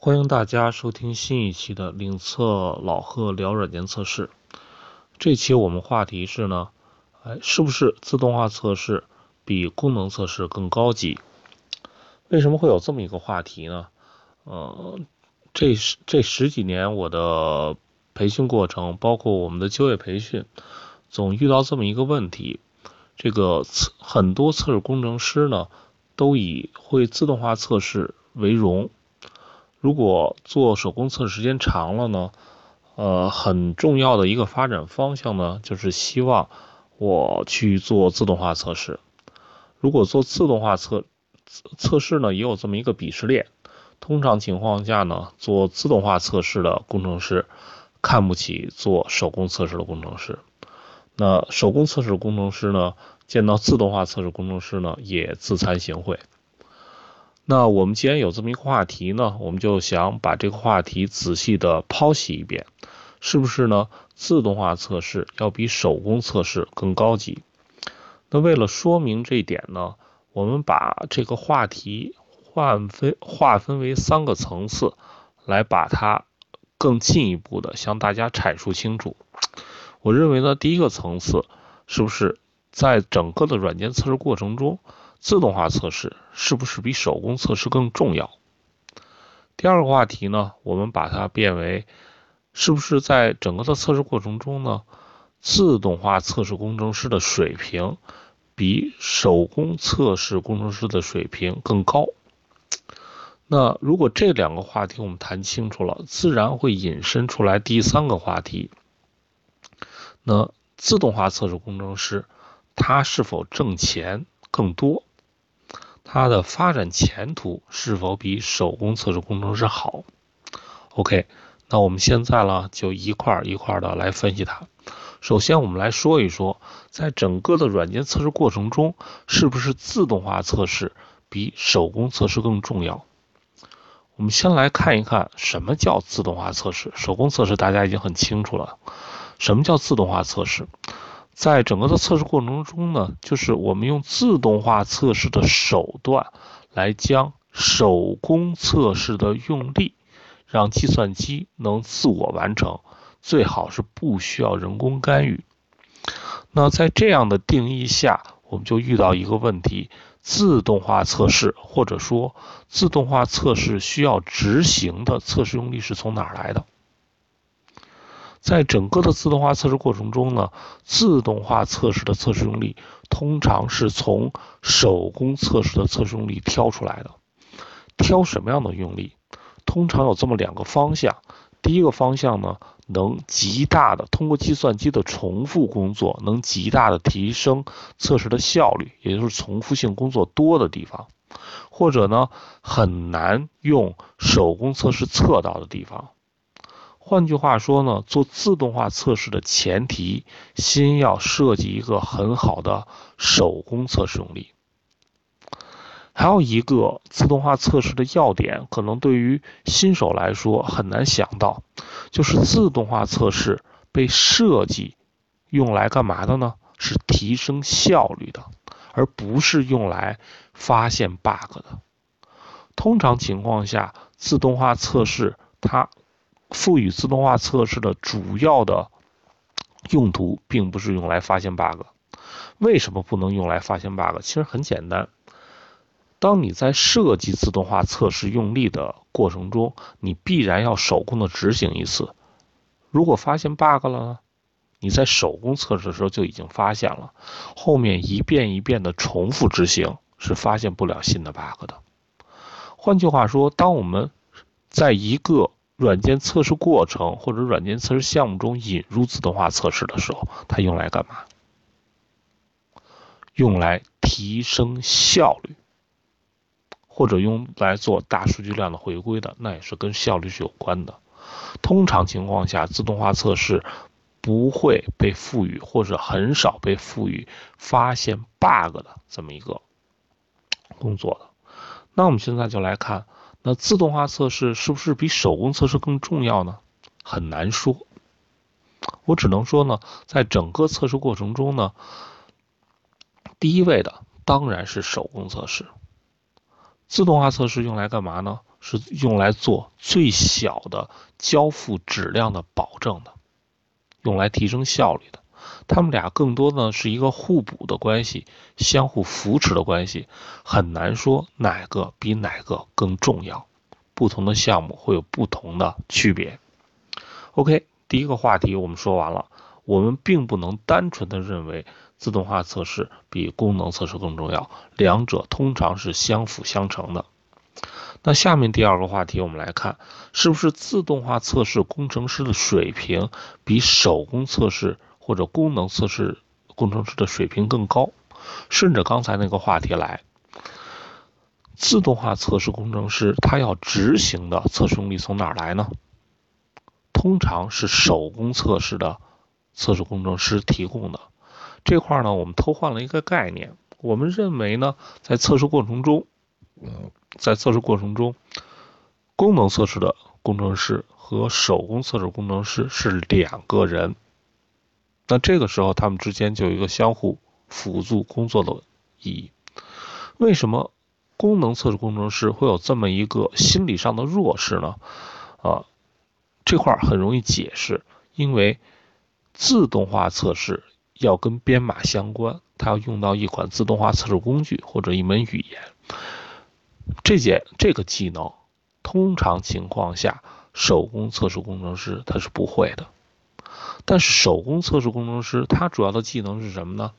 欢迎大家收听新一期的领测老贺聊软件测试。这期我们话题是呢，哎，是不是自动化测试比功能测试更高级？为什么会有这么一个话题呢？呃，这十这十几年我的培训过程，包括我们的就业培训，总遇到这么一个问题：这个测很多测试工程师呢，都以会自动化测试为荣。如果做手工测试时间长了呢，呃，很重要的一个发展方向呢，就是希望我去做自动化测试。如果做自动化测测试呢，也有这么一个鄙视链。通常情况下呢，做自动化测试的工程师看不起做手工测试的工程师。那手工测试工程师呢，见到自动化测试工程师呢，也自惭形秽。那我们既然有这么一个话题呢，我们就想把这个话题仔细的剖析一遍，是不是呢？自动化测试要比手工测试更高级？那为了说明这一点呢，我们把这个话题划分划分为三个层次，来把它更进一步的向大家阐述清楚。我认为呢，第一个层次是不是在整个的软件测试过程中？自动化测试是不是比手工测试更重要？第二个话题呢，我们把它变为，是不是在整个的测试过程中呢，自动化测试工程师的水平比手工测试工程师的水平更高？那如果这两个话题我们谈清楚了，自然会引申出来第三个话题。那自动化测试工程师他是否挣钱更多？它的发展前途是否比手工测试工程师好？OK，那我们现在呢就一块一块的来分析它。首先，我们来说一说，在整个的软件测试过程中，是不是自动化测试比手工测试更重要？我们先来看一看什么叫自动化测试。手工测试大家已经很清楚了，什么叫自动化测试？在整个的测试过程中呢，就是我们用自动化测试的手段来将手工测试的用力让计算机能自我完成，最好是不需要人工干预。那在这样的定义下，我们就遇到一个问题：自动化测试或者说自动化测试需要执行的测试用力是从哪儿来的？在整个的自动化测试过程中呢，自动化测试的测试用力通常是从手工测试的测试用力挑出来的。挑什么样的用力？通常有这么两个方向。第一个方向呢，能极大的通过计算机的重复工作，能极大的提升测试的效率，也就是重复性工作多的地方，或者呢，很难用手工测试测到的地方。换句话说呢，做自动化测试的前提，先要设计一个很好的手工测试用力。还有一个自动化测试的要点，可能对于新手来说很难想到，就是自动化测试被设计用来干嘛的呢？是提升效率的，而不是用来发现 bug 的。通常情况下，自动化测试它。赋予自动化测试的主要的用途，并不是用来发现 bug。为什么不能用来发现 bug？其实很简单，当你在设计自动化测试用力的过程中，你必然要手工的执行一次。如果发现 bug 了呢？你在手工测试的时候就已经发现了，后面一遍一遍的重复执行是发现不了新的 bug 的。换句话说，当我们在一个软件测试过程或者软件测试项目中引入自动化测试的时候，它用来干嘛？用来提升效率，或者用来做大数据量的回归的，那也是跟效率是有关的。通常情况下，自动化测试不会被赋予或者很少被赋予发现 bug 的这么一个工作的。那我们现在就来看。那自动化测试是不是比手工测试更重要呢？很难说。我只能说呢，在整个测试过程中呢，第一位的当然是手工测试。自动化测试用来干嘛呢？是用来做最小的交付质量的保证的，用来提升效率的。他们俩更多的是一个互补的关系，相互扶持的关系，很难说哪个比哪个更重要。不同的项目会有不同的区别。OK，第一个话题我们说完了。我们并不能单纯的认为自动化测试比功能测试更重要，两者通常是相辅相成的。那下面第二个话题，我们来看，是不是自动化测试工程师的水平比手工测试或者功能测试工程师的水平更高？顺着刚才那个话题来，自动化测试工程师他要执行的测试用例从哪儿来呢？通常是手工测试的。测试工程师提供的这块呢，我们偷换了一个概念。我们认为呢，在测试过程中，在测试过程中，功能测试的工程师和手工测试工程师是两个人。那这个时候，他们之间就有一个相互辅助工作的意义。为什么功能测试工程师会有这么一个心理上的弱势呢？啊，这块很容易解释，因为。自动化测试要跟编码相关，它要用到一款自动化测试工具或者一门语言。这件这个技能，通常情况下，手工测试工程师他是不会的。但是手工测试工程师他主要的技能是什么呢？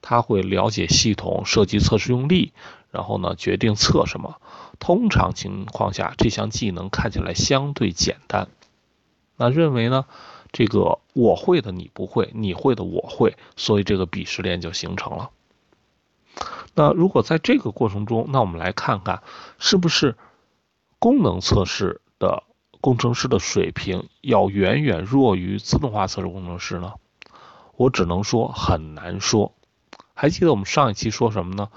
他会了解系统，设计测试用例，然后呢决定测什么。通常情况下，这项技能看起来相对简单。那认为呢？这个我会的你不会，你会的我会，所以这个鄙视链就形成了。那如果在这个过程中，那我们来看看，是不是功能测试的工程师的水平要远远弱于自动化测试工程师呢？我只能说很难说。还记得我们上一期说什么呢？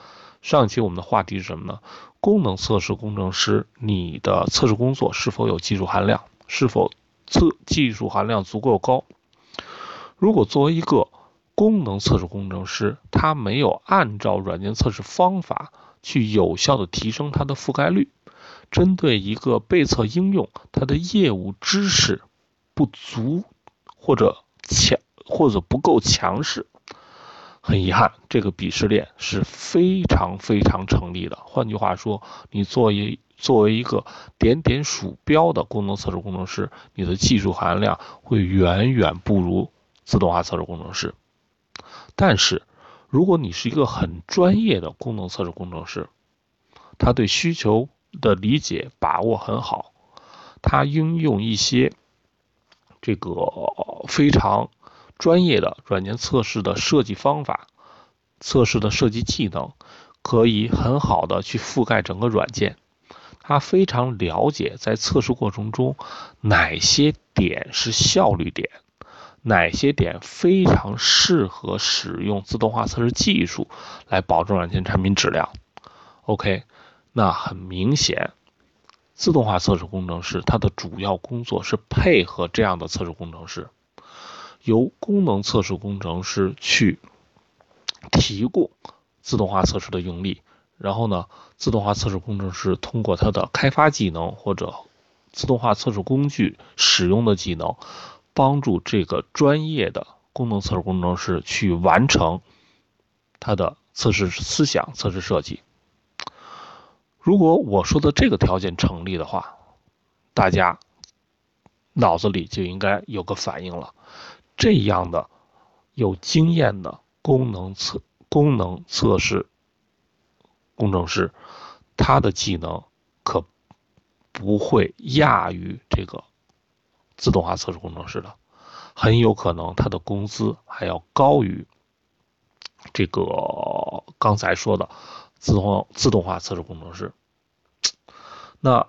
上一期我们的话题是什么呢？功能测试工程师，你的测试工作是否有技术含量？是否？测技术含量足够高。如果作为一个功能测试工程师，他没有按照软件测试方法去有效的提升它的覆盖率，针对一个被测应用，它的业务知识不足或者强或者不够强势，很遗憾，这个鄙视链是非常非常成立的。换句话说，你作为作为一个点点鼠标的功能测试工程师，你的技术含量会远远不如自动化测试工程师。但是，如果你是一个很专业的功能测试工程师，他对需求的理解把握很好，他应用一些这个非常专业的软件测试的设计方法、测试的设计技能，可以很好的去覆盖整个软件。他非常了解在测试过程中哪些点是效率点，哪些点非常适合使用自动化测试技术来保证软件产品质量。OK，那很明显，自动化测试工程师他的主要工作是配合这样的测试工程师，由功能测试工程师去提供自动化测试的用例。然后呢，自动化测试工程师通过他的开发技能或者自动化测试工具使用的技能，帮助这个专业的功能测试工程师去完成他的测试思想、测试设计。如果我说的这个条件成立的话，大家脑子里就应该有个反应了：这样的有经验的功能测功能测试。工程师，他的技能可不会亚于这个自动化测试工程师的，很有可能他的工资还要高于这个刚才说的自动自动化测试工程师。那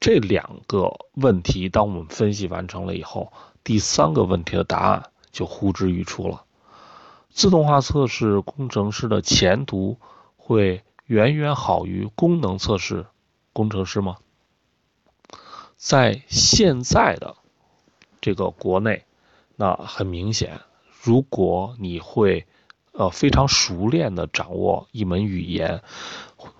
这两个问题，当我们分析完成了以后，第三个问题的答案就呼之欲出了：自动化测试工程师的前途会。远远好于功能测试工程师吗？在现在的这个国内，那很明显，如果你会呃非常熟练的掌握一门语言，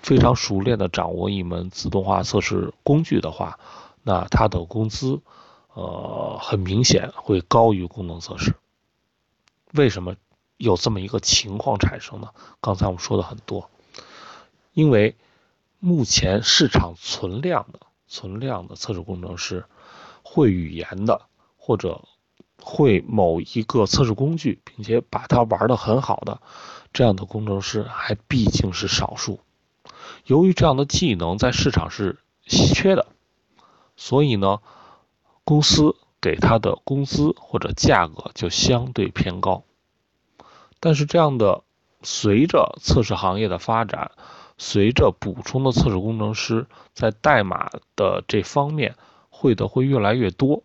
非常熟练的掌握一门自动化测试工具的话，那他的工资，呃，很明显会高于功能测试。为什么有这么一个情况产生呢？刚才我们说的很多，因为目前市场存量的存量的测试工程师，会语言的或者。会某一个测试工具，并且把它玩的很好的这样的工程师还毕竟是少数。由于这样的技能在市场是稀缺的，所以呢，公司给他的工资或者价格就相对偏高。但是这样的，随着测试行业的发展，随着补充的测试工程师在代码的这方面会的会越来越多。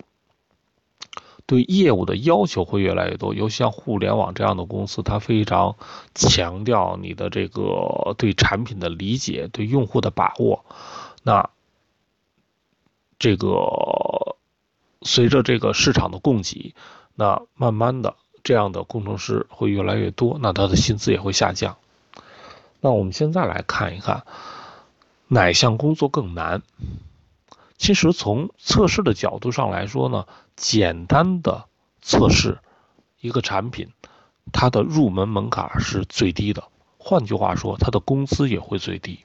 对业务的要求会越来越多，尤其像互联网这样的公司，它非常强调你的这个对产品的理解、对用户的把握。那这个随着这个市场的供给，那慢慢的这样的工程师会越来越多，那他的薪资也会下降。那我们现在来看一看，哪项工作更难？其实从测试的角度上来说呢，简单的测试一个产品，它的入门门槛是最低的。换句话说，它的工资也会最低。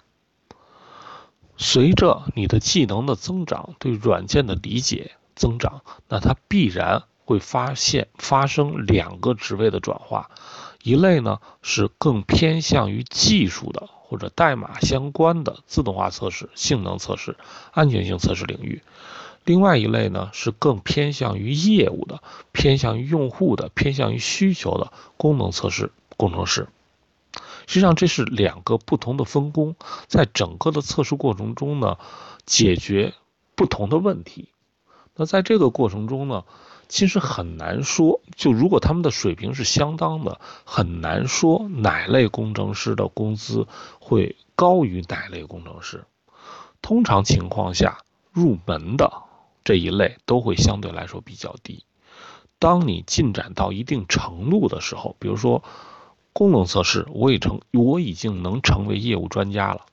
随着你的技能的增长，对软件的理解增长，那它必然会发现发生两个职位的转化。一类呢是更偏向于技术的或者代码相关的自动化测试、性能测试、安全性测试领域；另外一类呢是更偏向于业务的、偏向于用户的、偏向于需求的功能测试工程师。实际上这是两个不同的分工，在整个的测试过程中呢，解决不同的问题。那在这个过程中呢？其实很难说，就如果他们的水平是相当的，很难说哪类工程师的工资会高于哪类工程师。通常情况下，入门的这一类都会相对来说比较低。当你进展到一定程度的时候，比如说功能测试，我已成我已经能成为业务专家了。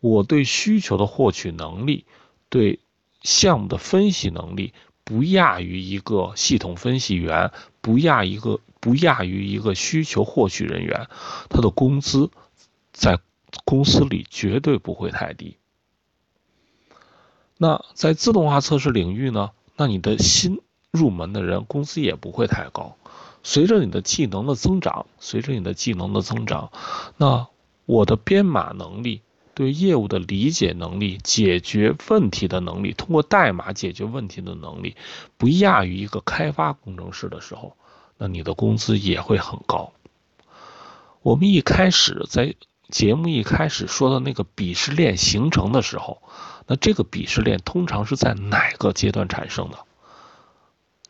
我对需求的获取能力，对项目的分析能力。不亚于一个系统分析员，不亚一个不亚于一个需求获取人员，他的工资在公司里绝对不会太低。那在自动化测试领域呢？那你的新入门的人工资也不会太高。随着你的技能的增长，随着你的技能的增长，那我的编码能力。对业务的理解能力、解决问题的能力、通过代码解决问题的能力，不亚于一个开发工程师的时候，那你的工资也会很高。我们一开始在节目一开始说的那个鄙视链形成的时候，那这个鄙视链通常是在哪个阶段产生的？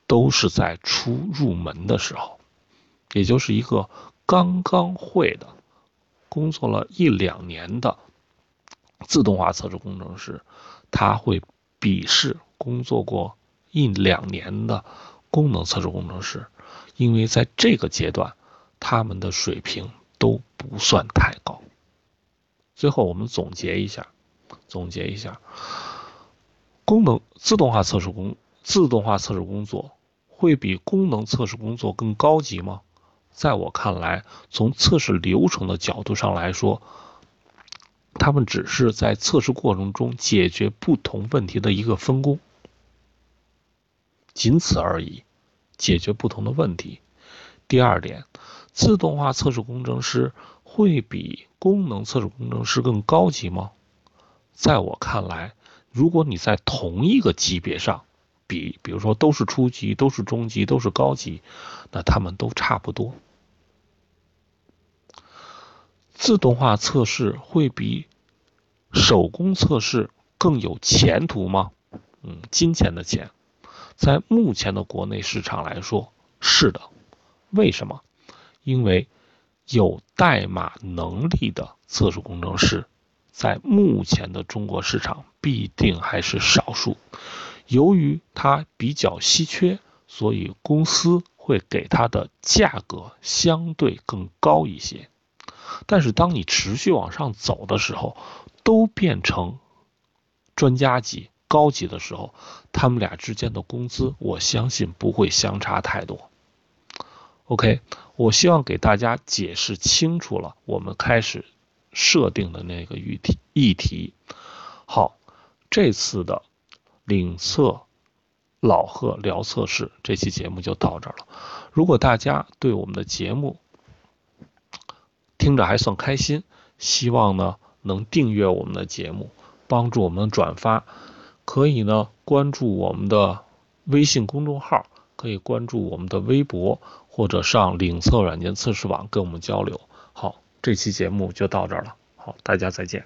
都是在初入门的时候，也就是一个刚刚会的，工作了一两年的。自动化测试工程师，他会鄙视工作过一两年的功能测试工程师，因为在这个阶段，他们的水平都不算太高。最后，我们总结一下，总结一下，功能自动化测试工自动化测试工作会比功能测试工作更高级吗？在我看来，从测试流程的角度上来说。他们只是在测试过程中解决不同问题的一个分工，仅此而已，解决不同的问题。第二点，自动化测试工程师会比功能测试工程师更高级吗？在我看来，如果你在同一个级别上比，比如说都是初级、都是中级、都是高级，那他们都差不多。自动化测试会比手工测试更有前途吗？嗯，金钱的钱，在目前的国内市场来说是的。为什么？因为有代码能力的测试工程师，在目前的中国市场必定还是少数。由于它比较稀缺，所以公司。会给它的价格相对更高一些。但是当你持续往上走的时候，都变成专家级、高级的时候，他们俩之间的工资，我相信不会相差太多。OK，我希望给大家解释清楚了，我们开始设定的那个议题议题。好，这次的领测老贺聊测试这期节目就到这儿了。如果大家对我们的节目听着还算开心，希望呢能订阅我们的节目，帮助我们转发，可以呢关注我们的微信公众号，可以关注我们的微博。或者上领测软件测试网跟我们交流。这期节目就到这儿了。好，大家再见。